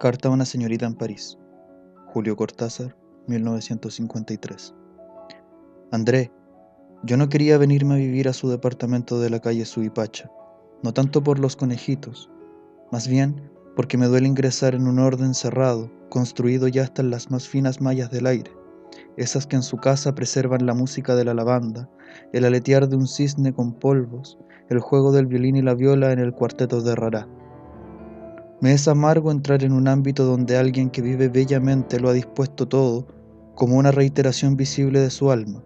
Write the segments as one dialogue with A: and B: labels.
A: Carta a una señorita en París. Julio Cortázar, 1953. André, yo no quería venirme a vivir a su departamento de la calle Suipacha, no tanto por los conejitos, más bien porque me duele ingresar en un orden cerrado, construido ya hasta en las más finas mallas del aire, esas que en su casa preservan la música de la lavanda, el aletear de un cisne con polvos, el juego del violín y la viola en el cuarteto de Rará me es amargo entrar en un ámbito donde alguien que vive bellamente lo ha dispuesto todo como una reiteración visible de su alma.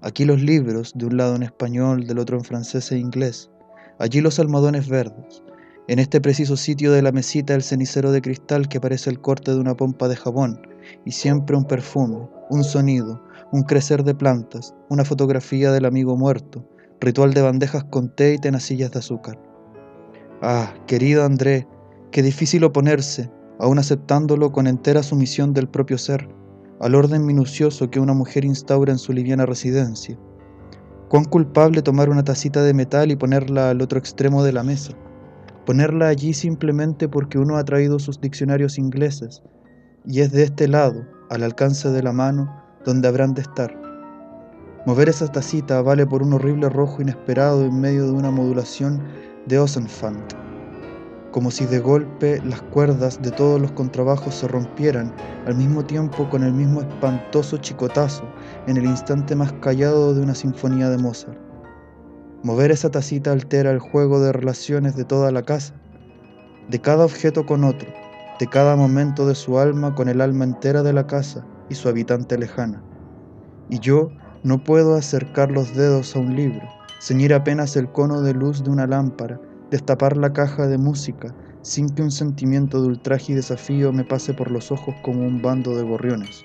A: Aquí los libros, de un lado en español, del otro en francés e inglés. Allí los almohadones verdes. En este preciso sitio de la mesita el cenicero de cristal que parece el corte de una pompa de jabón, y siempre un perfume, un sonido, un crecer de plantas, una fotografía del amigo muerto, ritual de bandejas con té y tenacillas de azúcar. Ah, querido André, Qué difícil oponerse, aun aceptándolo con entera sumisión del propio ser, al orden minucioso que una mujer instaura en su liviana residencia. Cuán culpable tomar una tacita de metal y ponerla al otro extremo de la mesa, ponerla allí simplemente porque uno ha traído sus diccionarios ingleses, y es de este lado, al alcance de la mano, donde habrán de estar. Mover esa tacita vale por un horrible rojo inesperado en medio de una modulación de Osenfant como si de golpe las cuerdas de todos los contrabajos se rompieran al mismo tiempo con el mismo espantoso chicotazo en el instante más callado de una sinfonía de Mozart. Mover esa tacita altera el juego de relaciones de toda la casa, de cada objeto con otro, de cada momento de su alma con el alma entera de la casa y su habitante lejana. Y yo no puedo acercar los dedos a un libro, ceñir apenas el cono de luz de una lámpara, destapar la caja de música sin que un sentimiento de ultraje y desafío me pase por los ojos como un bando de gorriones.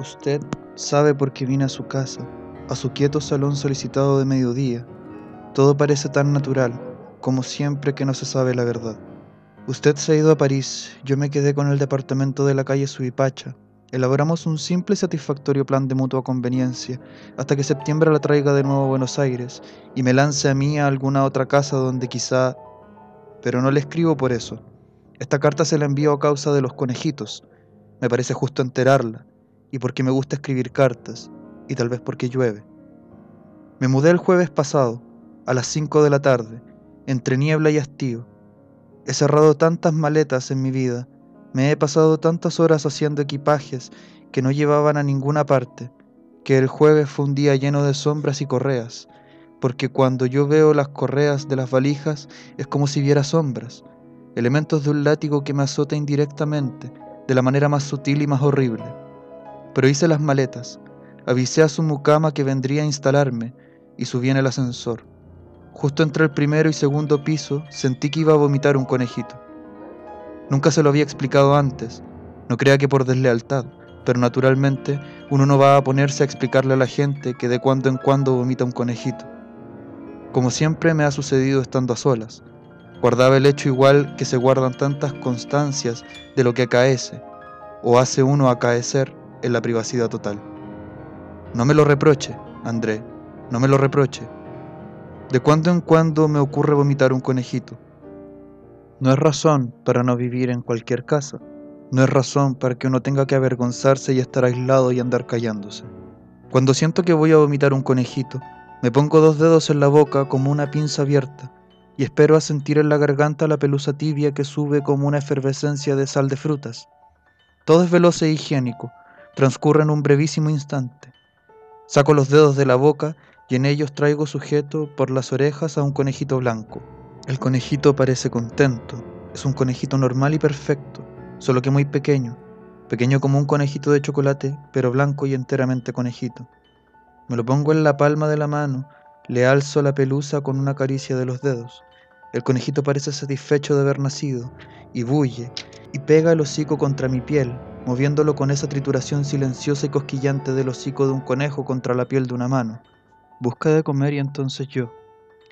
A: Usted sabe por qué vine a su casa, a su quieto salón solicitado de mediodía. Todo parece tan natural, como siempre que no se sabe la verdad. Usted se ha ido a París, yo me quedé con el departamento de la calle Suipacha, Elaboramos un simple y satisfactorio plan de mutua conveniencia hasta que septiembre la traiga de nuevo a Buenos Aires y me lance a mí a alguna otra casa donde quizá... Pero no le escribo por eso. Esta carta se la envío a causa de los conejitos. Me parece justo enterarla y porque me gusta escribir cartas y tal vez porque llueve. Me mudé el jueves pasado, a las 5 de la tarde, entre niebla y hastío. He cerrado tantas maletas en mi vida me he pasado tantas horas haciendo equipajes que no llevaban a ninguna parte, que el jueves fue un día lleno de sombras y correas, porque cuando yo veo las correas de las valijas es como si viera sombras, elementos de un látigo que me azota indirectamente, de la manera más sutil y más horrible. Pero hice las maletas, avisé a su mucama que vendría a instalarme y subí en el ascensor. Justo entre el primero y segundo piso sentí que iba a vomitar un conejito. Nunca se lo había explicado antes, no crea que por deslealtad, pero naturalmente uno no va a ponerse a explicarle a la gente que de cuando en cuando vomita un conejito. Como siempre me ha sucedido estando a solas, guardaba el hecho igual que se guardan tantas constancias de lo que acaece, o hace uno acaecer en la privacidad total. No me lo reproche, André, no me lo reproche. De cuando en cuando me ocurre vomitar un conejito no es razón para no vivir en cualquier casa. No es razón para que uno tenga que avergonzarse y estar aislado y andar callándose. Cuando siento que voy a vomitar un conejito, me pongo dos dedos en la boca como una pinza abierta y espero a sentir en la garganta la pelusa tibia que sube como una efervescencia de sal de frutas. Todo es veloz e higiénico, transcurre en un brevísimo instante. Saco los dedos de la boca y en ellos traigo sujeto por las orejas a un conejito blanco. El conejito parece contento. Es un conejito normal y perfecto, solo que muy pequeño. Pequeño como un conejito de chocolate, pero blanco y enteramente conejito. Me lo pongo en la palma de la mano, le alzo la pelusa con una caricia de los dedos. El conejito parece satisfecho de haber nacido, y bulle, y pega el hocico contra mi piel, moviéndolo con esa trituración silenciosa y cosquillante del hocico de un conejo contra la piel de una mano. Busca de comer y entonces yo,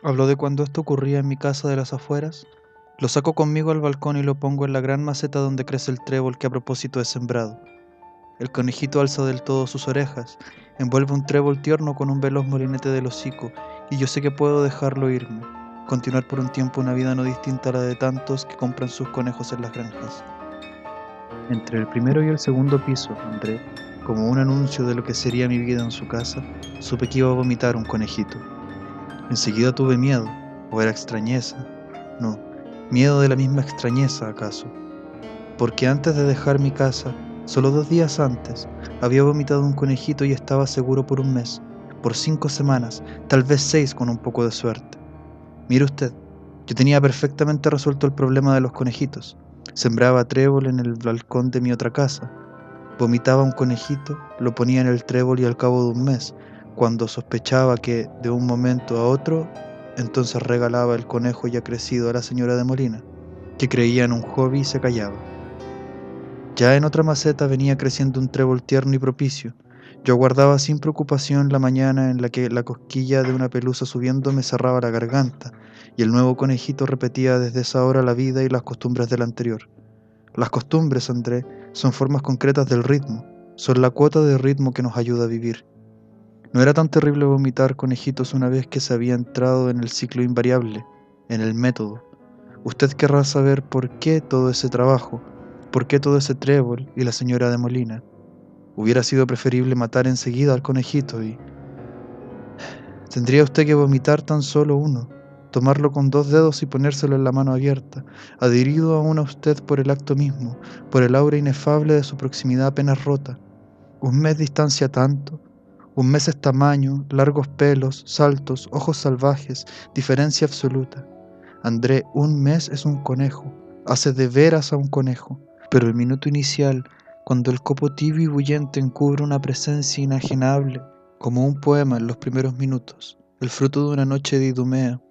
A: Habló de cuando esto ocurría en mi casa de las afueras. Lo saco conmigo al balcón y lo pongo en la gran maceta donde crece el trébol que a propósito he sembrado. El conejito alza del todo sus orejas, envuelve un trébol tierno con un veloz molinete del hocico, y yo sé que puedo dejarlo irme, continuar por un tiempo una vida no distinta a la de tantos que compran sus conejos en las granjas. Entre el primero y el segundo piso, André, como un anuncio de lo que sería mi vida en su casa, supe que iba a vomitar un conejito. Enseguida tuve miedo, o era extrañeza, no, miedo de la misma extrañeza acaso, porque antes de dejar mi casa, solo dos días antes, había vomitado un conejito y estaba seguro por un mes, por cinco semanas, tal vez seis con un poco de suerte. Mire usted, yo tenía perfectamente resuelto el problema de los conejitos. Sembraba trébol en el balcón de mi otra casa. Vomitaba un conejito, lo ponía en el trébol y al cabo de un mes, cuando sospechaba que de un momento a otro, entonces regalaba el conejo ya crecido a la señora de Molina, que creía en un hobby y se callaba. Ya en otra maceta venía creciendo un trébol tierno y propicio, yo aguardaba sin preocupación la mañana en la que la cosquilla de una pelusa subiendo me cerraba la garganta, y el nuevo conejito repetía desde esa hora la vida y las costumbres del anterior. Las costumbres, André, son formas concretas del ritmo, son la cuota de ritmo que nos ayuda a vivir. No era tan terrible vomitar conejitos una vez que se había entrado en el ciclo invariable, en el método. Usted querrá saber por qué todo ese trabajo, por qué todo ese trébol y la señora de Molina. Hubiera sido preferible matar enseguida al conejito y... Tendría usted que vomitar tan solo uno, tomarlo con dos dedos y ponérselo en la mano abierta, adherido aún a usted por el acto mismo, por el aura inefable de su proximidad apenas rota. Un mes distancia tanto, un mes es tamaño, largos pelos, saltos, ojos salvajes, diferencia absoluta. André, un mes es un conejo, hace de veras a un conejo, pero el minuto inicial, cuando el copo tibio y bullente encubre una presencia inajenable, como un poema en los primeros minutos, el fruto de una noche de idumea,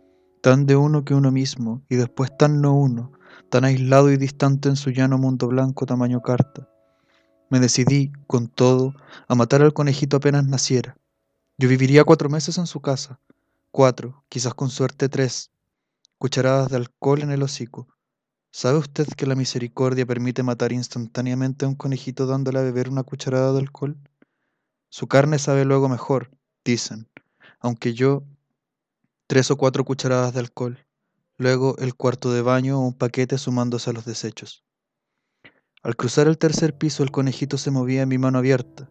A: tan de uno que uno mismo, y después tan no uno, tan aislado y distante en su llano mundo blanco tamaño carta. Me decidí, con todo, a matar al conejito apenas naciera. Yo viviría cuatro meses en su casa, cuatro, quizás con suerte tres, cucharadas de alcohol en el hocico, ¿Sabe usted que la misericordia permite matar instantáneamente a un conejito dándole a beber una cucharada de alcohol? Su carne sabe luego mejor, dicen, aunque yo tres o cuatro cucharadas de alcohol, luego el cuarto de baño o un paquete sumándose a los desechos. Al cruzar el tercer piso el conejito se movía en mi mano abierta.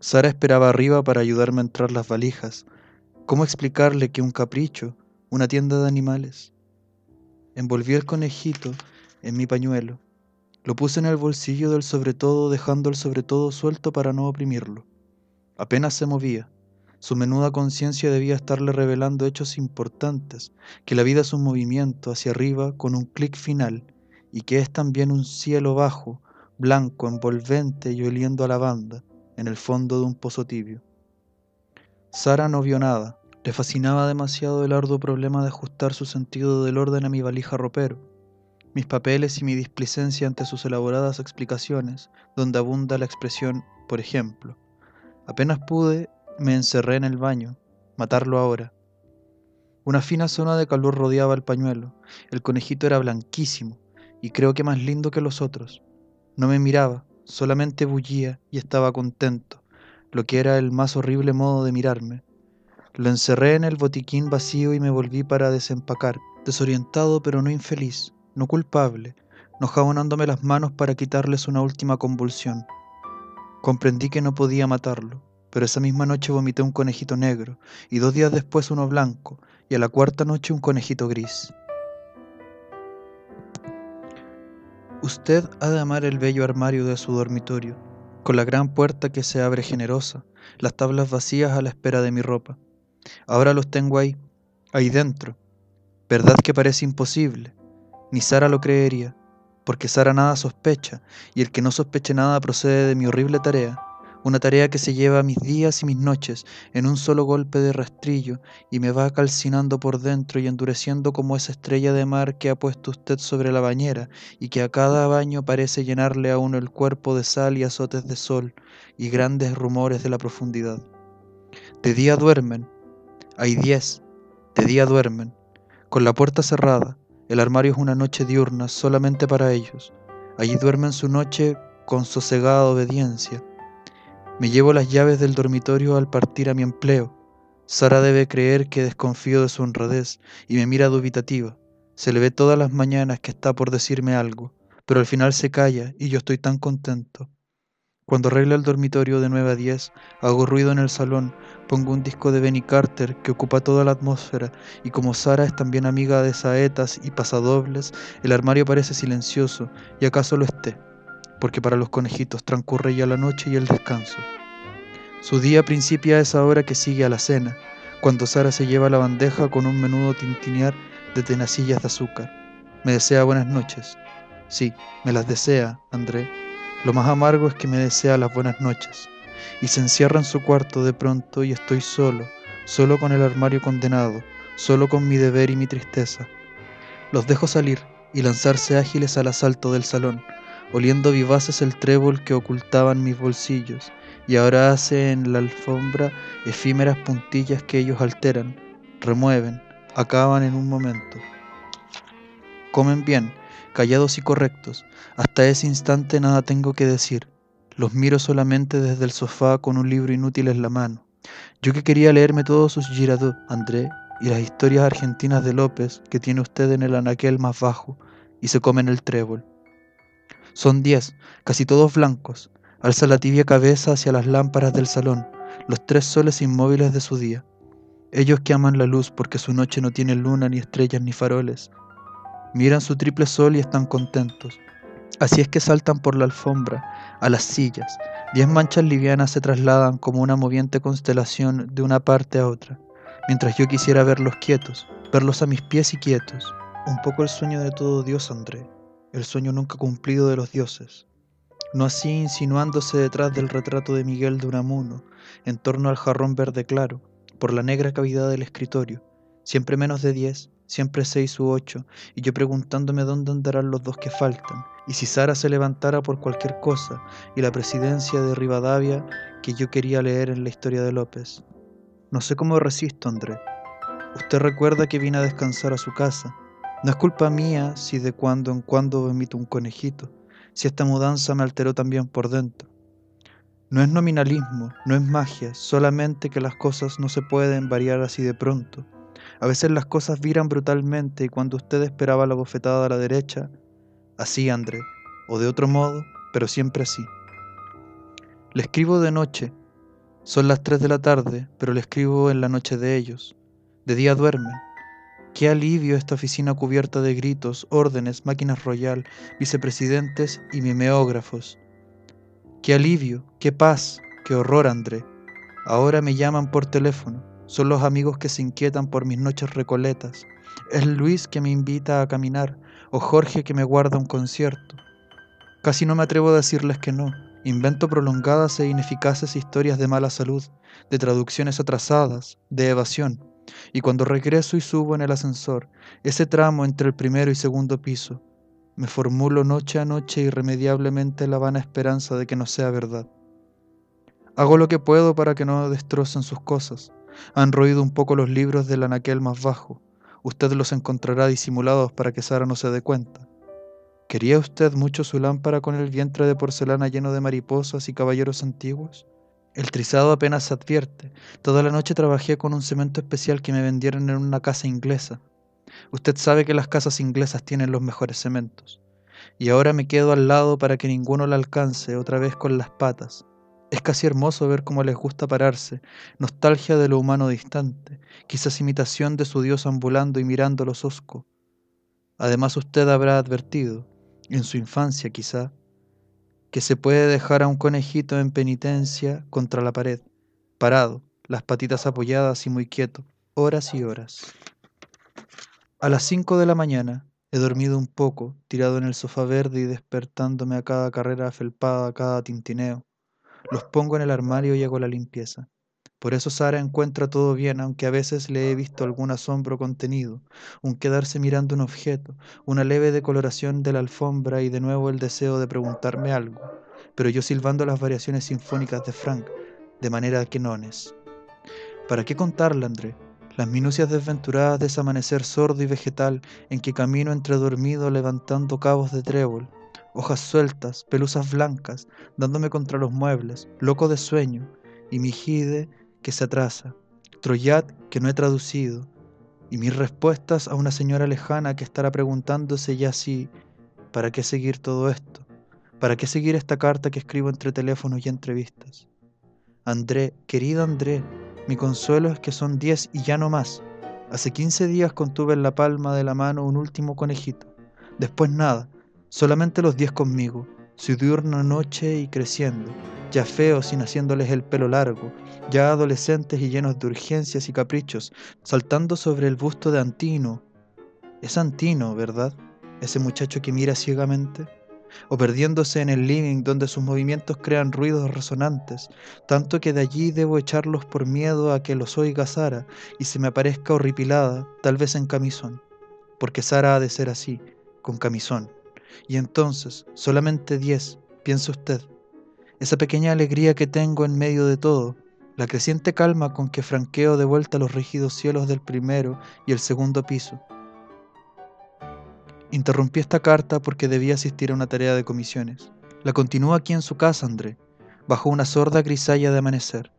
A: Sara esperaba arriba para ayudarme a entrar las valijas. ¿Cómo explicarle que un capricho, una tienda de animales, Envolví el conejito en mi pañuelo. Lo puse en el bolsillo del sobre todo, dejando el sobre todo suelto para no oprimirlo. Apenas se movía. Su menuda conciencia debía estarle revelando hechos importantes, que la vida es un movimiento hacia arriba con un clic final, y que es también un cielo bajo, blanco, envolvente y oliendo a lavanda, en el fondo de un pozo tibio. Sara no vio nada, le fascinaba demasiado el arduo problema de ajustar su sentido del orden a mi valija ropero, mis papeles y mi displicencia ante sus elaboradas explicaciones, donde abunda la expresión por ejemplo. Apenas pude, me encerré en el baño, matarlo ahora. Una fina zona de calor rodeaba el pañuelo, el conejito era blanquísimo, y creo que más lindo que los otros. No me miraba, solamente bullía y estaba contento, lo que era el más horrible modo de mirarme, lo encerré en el botiquín vacío y me volví para desempacar, desorientado pero no infeliz, no culpable, no jabonándome las manos para quitarles una última convulsión. Comprendí que no podía matarlo, pero esa misma noche vomité un conejito negro, y dos días después uno blanco, y a la cuarta noche un conejito gris. Usted ha de amar el bello armario de su dormitorio, con la gran puerta que se abre generosa, las tablas vacías a la espera de mi ropa. Ahora los tengo ahí, ahí dentro. ¿Verdad que parece imposible? Ni Sara lo creería, porque Sara nada sospecha, y el que no sospeche nada procede de mi horrible tarea, una tarea que se lleva mis días y mis noches en un solo golpe de rastrillo y me va calcinando por dentro y endureciendo como esa estrella de mar que ha puesto usted sobre la bañera y que a cada baño parece llenarle a uno el cuerpo de sal y azotes de sol y grandes rumores de la profundidad. De día duermen, hay diez, de día duermen, con la puerta cerrada, el armario es una noche diurna solamente para ellos. Allí duermen su noche con sosegada obediencia. Me llevo las llaves del dormitorio al partir a mi empleo. Sara debe creer que desconfío de su honradez y me mira dubitativa. Se le ve todas las mañanas que está por decirme algo, pero al final se calla y yo estoy tan contento. Cuando arregla el dormitorio de 9 a 10, hago ruido en el salón, pongo un disco de Benny Carter que ocupa toda la atmósfera y como Sara es también amiga de saetas y pasadobles, el armario parece silencioso y acaso lo esté, porque para los conejitos transcurre ya la noche y el descanso. Su día principia a esa hora que sigue a la cena, cuando Sara se lleva la bandeja con un menudo tintinear de tenacillas de azúcar. Me desea buenas noches. Sí, me las desea, André. Lo más amargo es que me desea las buenas noches. Y se encierra en su cuarto de pronto y estoy solo, solo con el armario condenado, solo con mi deber y mi tristeza. Los dejo salir y lanzarse ágiles al asalto del salón, oliendo vivaces el trébol que ocultaban mis bolsillos, y ahora hace en la alfombra efímeras puntillas que ellos alteran, remueven, acaban en un momento. Comen bien, callados y correctos. Hasta ese instante nada tengo que decir. Los miro solamente desde el sofá con un libro inútil en la mano. Yo que quería leerme todos sus Girardot, André, y las historias argentinas de López que tiene usted en el anaquel más bajo, y se comen el trébol. Son diez, casi todos blancos. Alza la tibia cabeza hacia las lámparas del salón, los tres soles inmóviles de su día. Ellos que aman la luz porque su noche no tiene luna, ni estrellas, ni faroles. Miran su triple sol y están contentos. Así es que saltan por la alfombra, a las sillas. Diez manchas livianas se trasladan como una moviente constelación de una parte a otra, mientras yo quisiera verlos quietos, verlos a mis pies y quietos. Un poco el sueño de todo Dios, André el sueño nunca cumplido de los dioses, no así insinuándose detrás del retrato de Miguel de Unamuno, en torno al jarrón verde claro, por la negra cavidad del escritorio, siempre menos de diez, siempre seis u ocho, y yo preguntándome dónde andarán los dos que faltan, y si Sara se levantara por cualquier cosa, y la presidencia de Rivadavia que yo quería leer en la historia de López. No sé cómo resisto, André. Usted recuerda que vine a descansar a su casa, no es culpa mía si de cuando en cuando emito un conejito, si esta mudanza me alteró también por dentro. No es nominalismo, no es magia, solamente que las cosas no se pueden variar así de pronto. A veces las cosas viran brutalmente y cuando usted esperaba la bofetada a la derecha, así André, o de otro modo, pero siempre así. Le escribo de noche, son las tres de la tarde, pero le escribo en la noche de ellos. De día duerme, Qué alivio esta oficina cubierta de gritos, órdenes, máquinas royal, vicepresidentes y mimeógrafos. Qué alivio, qué paz, qué horror, André. Ahora me llaman por teléfono. Son los amigos que se inquietan por mis noches recoletas. Es Luis que me invita a caminar o Jorge que me guarda un concierto. Casi no me atrevo a decirles que no. Invento prolongadas e ineficaces historias de mala salud, de traducciones atrasadas, de evasión y cuando regreso y subo en el ascensor, ese tramo entre el primero y segundo piso, me formulo noche a noche irremediablemente la vana esperanza de que no sea verdad. Hago lo que puedo para que no destrocen sus cosas. Han roído un poco los libros del anaquel más bajo. Usted los encontrará disimulados para que Sara no se dé cuenta. ¿Quería usted mucho su lámpara con el vientre de porcelana lleno de mariposas y caballeros antiguos? El trizado apenas se advierte. Toda la noche trabajé con un cemento especial que me vendieron en una casa inglesa. Usted sabe que las casas inglesas tienen los mejores cementos. Y ahora me quedo al lado para que ninguno la alcance otra vez con las patas. Es casi hermoso ver cómo les gusta pararse, nostalgia de lo humano distante, quizás imitación de su Dios ambulando y mirando los osco. Además usted habrá advertido, en su infancia quizá, que se puede dejar a un conejito en penitencia contra la pared, parado, las patitas apoyadas y muy quieto, horas y horas. A las cinco de la mañana he dormido un poco, tirado en el sofá verde y despertándome a cada carrera felpada, a cada tintineo. Los pongo en el armario y hago la limpieza. Por eso Sara encuentra todo bien, aunque a veces le he visto algún asombro contenido, un quedarse mirando un objeto, una leve decoloración de la alfombra y de nuevo el deseo de preguntarme algo, pero yo silbando las variaciones sinfónicas de Frank, de manera que nones. ¿Para qué contarle, André? Las minucias desventuradas de ese amanecer sordo y vegetal en que camino entre dormido levantando cabos de trébol, hojas sueltas, pelusas blancas, dándome contra los muebles, loco de sueño, y mi jide que se atrasa. Troyat que no he traducido, y mis respuestas a una señora lejana que estará preguntándose ya si, ¿para qué seguir todo esto? ¿Para qué seguir esta carta que escribo entre teléfonos y entrevistas? André, querida André, mi consuelo es que son diez y ya no más. Hace quince días contuve en la palma de la mano un último conejito. Después nada, solamente los diez conmigo, su diurna noche y creciendo, ya feos sin haciéndoles el pelo largo, ya adolescentes y llenos de urgencias y caprichos, saltando sobre el busto de Antino. Es Antino, ¿verdad? Ese muchacho que mira ciegamente. O perdiéndose en el living donde sus movimientos crean ruidos resonantes, tanto que de allí debo echarlos por miedo a que los oiga Sara y se me aparezca horripilada, tal vez en camisón. Porque Sara ha de ser así, con camisón. Y entonces, solamente diez, piensa usted, esa pequeña alegría que tengo en medio de todo, la creciente calma con que franqueo de vuelta los rígidos cielos del primero y el segundo piso. Interrumpí esta carta porque debía asistir a una tarea de comisiones. La continúo aquí en su casa, André, bajo una sorda grisalla de amanecer.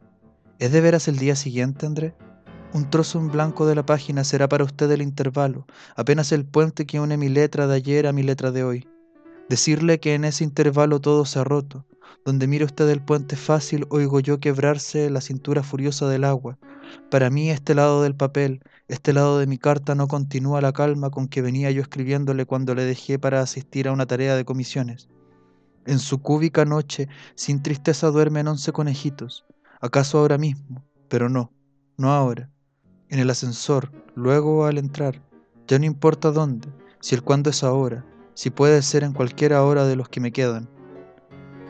A: ¿Es de veras el día siguiente, André? Un trozo en blanco de la página será para usted el intervalo, apenas el puente que une mi letra de ayer a mi letra de hoy. Decirle que en ese intervalo todo se ha roto, donde mire usted el puente fácil, oigo yo quebrarse la cintura furiosa del agua. Para mí este lado del papel, este lado de mi carta no continúa la calma con que venía yo escribiéndole cuando le dejé para asistir a una tarea de comisiones. En su cúbica noche, sin tristeza duermen once conejitos, acaso ahora mismo, pero no, no ahora. En el ascensor, luego al entrar, ya no importa dónde, si el cuándo es ahora, si puede ser en cualquiera hora de los que me quedan.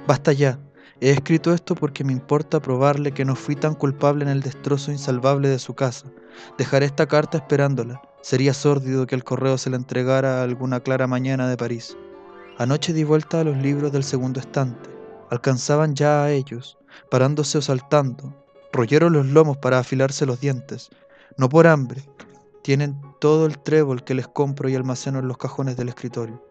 A: Basta ya. He escrito esto porque me importa probarle que no fui tan culpable en el destrozo insalvable de su casa. Dejaré esta carta esperándola. Sería sórdido que el correo se la entregara a alguna clara mañana de París. Anoche di vuelta a los libros del segundo estante. Alcanzaban ya a ellos, parándose o saltando. Royeron los lomos para afilarse los dientes. No por hambre. Tienen todo el trébol que les compro y almaceno en los cajones del escritorio.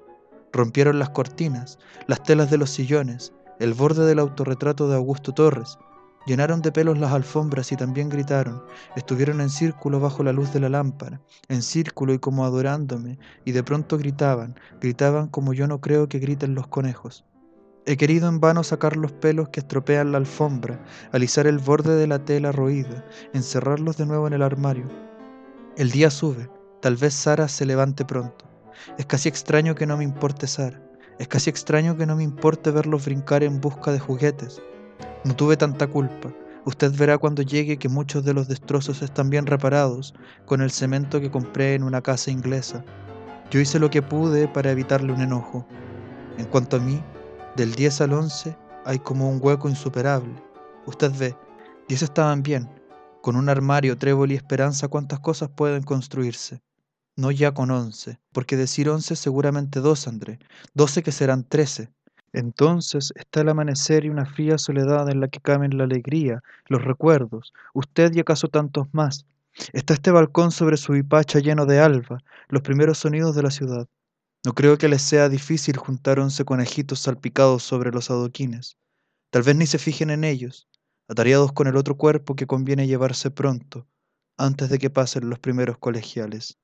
A: Rompieron las cortinas, las telas de los sillones, el borde del autorretrato de Augusto Torres. Llenaron de pelos las alfombras y también gritaron. Estuvieron en círculo bajo la luz de la lámpara, en círculo y como adorándome, y de pronto gritaban, gritaban como yo no creo que griten los conejos. He querido en vano sacar los pelos que estropean la alfombra, alisar el borde de la tela roída, encerrarlos de nuevo en el armario. El día sube, tal vez Sara se levante pronto. Es casi extraño que no me importe Sara. Es casi extraño que no me importe verlos brincar en busca de juguetes. No tuve tanta culpa. Usted verá cuando llegue que muchos de los destrozos están bien reparados con el cemento que compré en una casa inglesa. Yo hice lo que pude para evitarle un enojo. En cuanto a mí, del 10 al 11 hay como un hueco insuperable. Usted ve, 10 estaban bien. Con un armario, trébol y esperanza, ¿cuántas cosas pueden construirse? No ya con once, porque decir once seguramente dos, André, doce que serán trece. Entonces está el amanecer y una fría soledad en la que caben la alegría, los recuerdos, usted y acaso tantos más. Está este balcón sobre su hipacha lleno de alba, los primeros sonidos de la ciudad. No creo que les sea difícil juntar once conejitos salpicados sobre los adoquines. Tal vez ni se fijen en ellos, atareados con el otro cuerpo que conviene llevarse pronto, antes de que pasen los primeros colegiales.